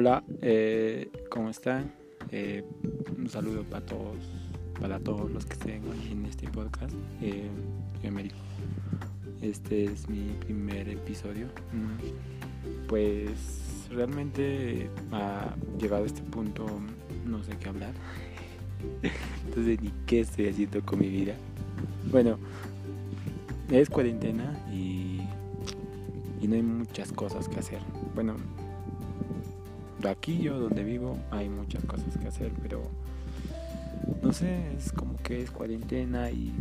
Hola, eh, ¿cómo están? Eh, un saludo para todos, para todos los que estén hoy en este podcast. Eh, Américo. Este es mi primer episodio. Mm, pues realmente ha llegado a este punto, no sé qué hablar. Entonces ni qué estoy haciendo con mi vida. Bueno, es cuarentena y, y no hay muchas cosas que hacer. Bueno, aquí yo donde vivo hay muchas cosas que hacer, pero no sé, es como que es cuarentena y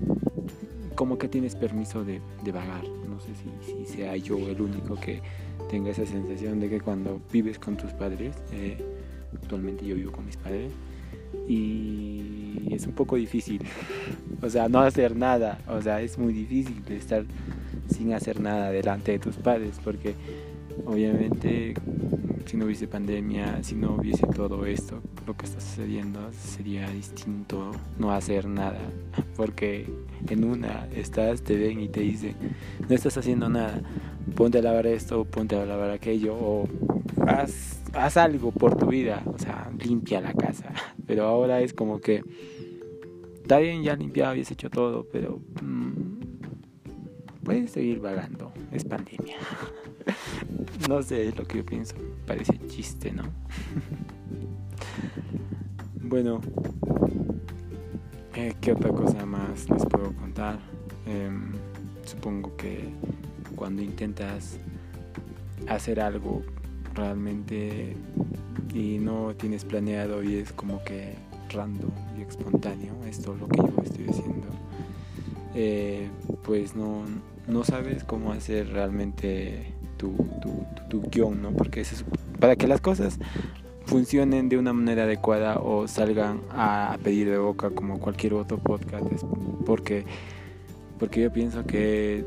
como que tienes permiso de, vagar. No sé si, si, sea yo el único que tenga esa sensación de que cuando vives con tus padres, eh, actualmente yo vivo con mis padres, y es un poco difícil, o sea, no hacer nada, o sea, es muy difícil estar sin hacer nada delante de tus padres, porque obviamente si no hubiese pandemia, si no hubiese todo esto, lo que está sucediendo, sería distinto no hacer nada. Porque en una estás, te ven y te dicen, no estás haciendo nada, ponte a lavar esto, ponte a lavar aquello, o haz, haz algo por tu vida, o sea, limpia la casa. Pero ahora es como que, está bien, ya limpiado has hecho todo, pero mm, puedes seguir vagando, es pandemia. no sé, lo que yo pienso. Parece chiste, ¿no? bueno, eh, ¿qué otra cosa más les puedo contar? Em, supongo que cuando intentas hacer algo realmente y no tienes planeado y es como que random y espontáneo, esto es lo que yo estoy haciendo, eh, pues no, no sabes cómo hacer realmente tu, tu, guion, ¿no? Porque es para que las cosas funcionen de una manera adecuada o salgan a pedir de boca como cualquier otro podcast, porque, porque yo pienso que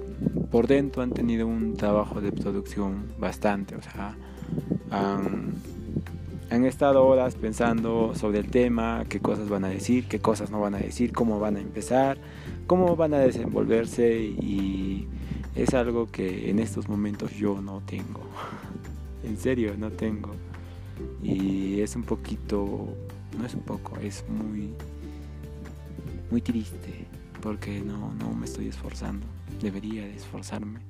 por dentro han tenido un trabajo de producción bastante, o sea, han, han estado horas pensando sobre el tema, qué cosas van a decir, qué cosas no van a decir, cómo van a empezar, cómo van a desenvolverse y es algo que en estos momentos yo no tengo. en serio, no tengo. Y es un poquito, no es un poco, es muy, muy triste porque no, no me estoy esforzando. Debería de esforzarme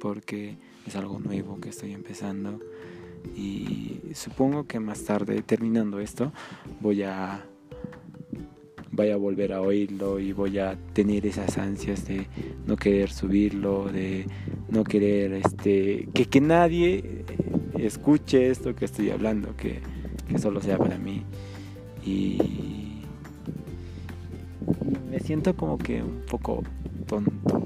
porque es algo nuevo que estoy empezando y supongo que más tarde terminando esto voy a vaya a volver a oírlo y voy a tener esas ansias de no querer subirlo, de no querer este que, que nadie escuche esto que estoy hablando, que, que solo sea para mí. Y me siento como que un poco tonto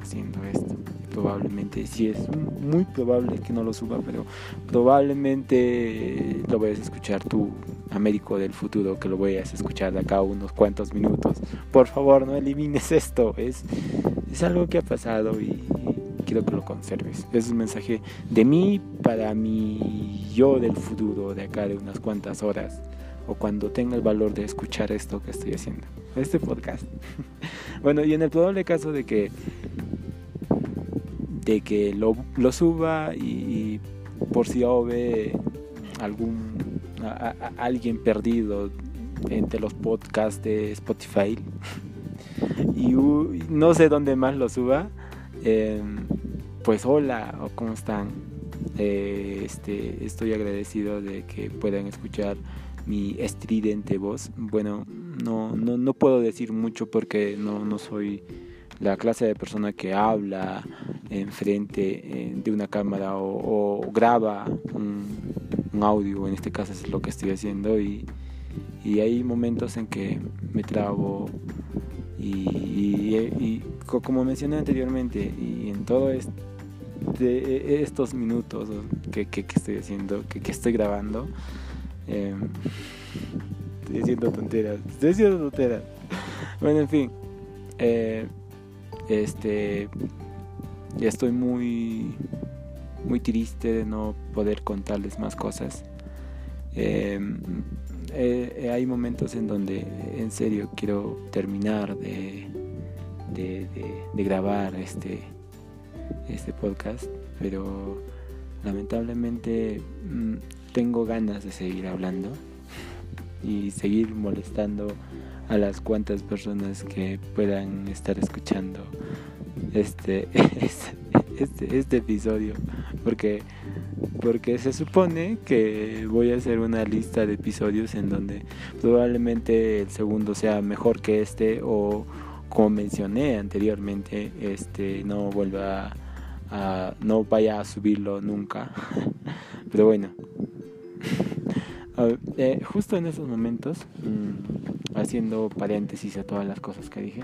haciendo esto. Probablemente, sí es muy probable que no lo suba, pero probablemente lo vayas a escuchar tú Américo del futuro que lo voy a escuchar de acá unos cuantos minutos. Por favor, no elimines esto. Es, es algo que ha pasado y quiero que lo conserves. Es un mensaje de mí para mi yo del futuro, de acá de unas cuantas horas. O cuando tenga el valor de escuchar esto que estoy haciendo. Este podcast. bueno, y en el probable caso de que de que lo, lo suba y, por si ve algún alguien perdido entre los podcasts de Spotify y no sé dónde más lo suba, em, pues hola, o cómo están. Eh, este, estoy agradecido de que puedan escuchar mi estridente voz. Bueno, no, no, no puedo decir mucho porque no, no soy la clase de persona que habla enfrente eh, de una cámara o, o graba un, un audio, en este caso es lo que estoy haciendo y, y hay momentos en que me trabo y, como mencioné anteriormente y en todo este, estos minutos que, que, estoy haciendo, que, que estoy grabando, em, estoy haciendo tonteras, estoy haciendo tonteras. Bueno, en fin, eh, este, estoy muy muy triste de no poder contarles más cosas. Em, eh, hay momentos en donde en serio quiero terminar de, de, grabar este, este podcast, pero lamentablemente mm, tengo ganas de seguir hablando y seguir molestando a las cuantas personas que puedan estar escuchando este, este, este episodio porque porque se supone que voy a hacer una lista de episodios en donde probablemente el segundo sea mejor que este o como mencioné anteriormente este no vuelva a, no vaya a subirlo nunca. Pero bueno. Eh, justo en esos momentos mm, haciendo paréntesis a todas las cosas que dije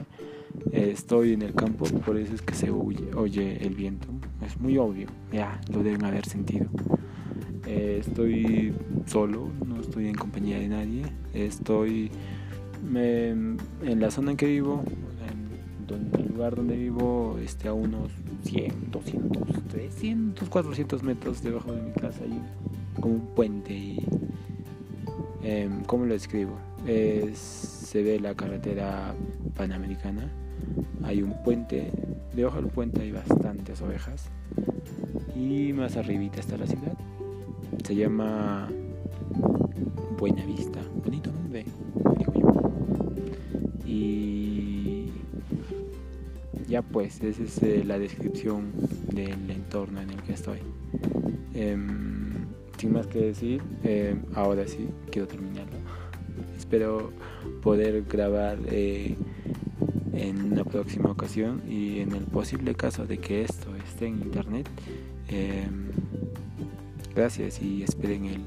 eh, estoy en el campo por eso es que se oye el viento es muy obvio, ya lo deben haber sentido. Eh, estoy solo, no estoy en compañía de nadie, estoy en la zona en que vivo, en, el lugar donde vivo, este, a unos 100, 200, 300, 400 metros debajo de mi casa, hay como un puente y... Em, ¿Cómo lo describo? se ve la carretera panamericana, hay un puente, debajo del puente hay bastantes ovejas y más arribita está la ciudad. Se llama Buenavista, bonito nombre. Y ya pues, esa es eh, la descripción del entorno en el que estoy. Em, sin más que decir, em, ahora sí, quiero terminarlo. Espero poder grabar eh, en una próxima ocasión y en el posible caso de que esto esté en internet em, gracias y esperen el,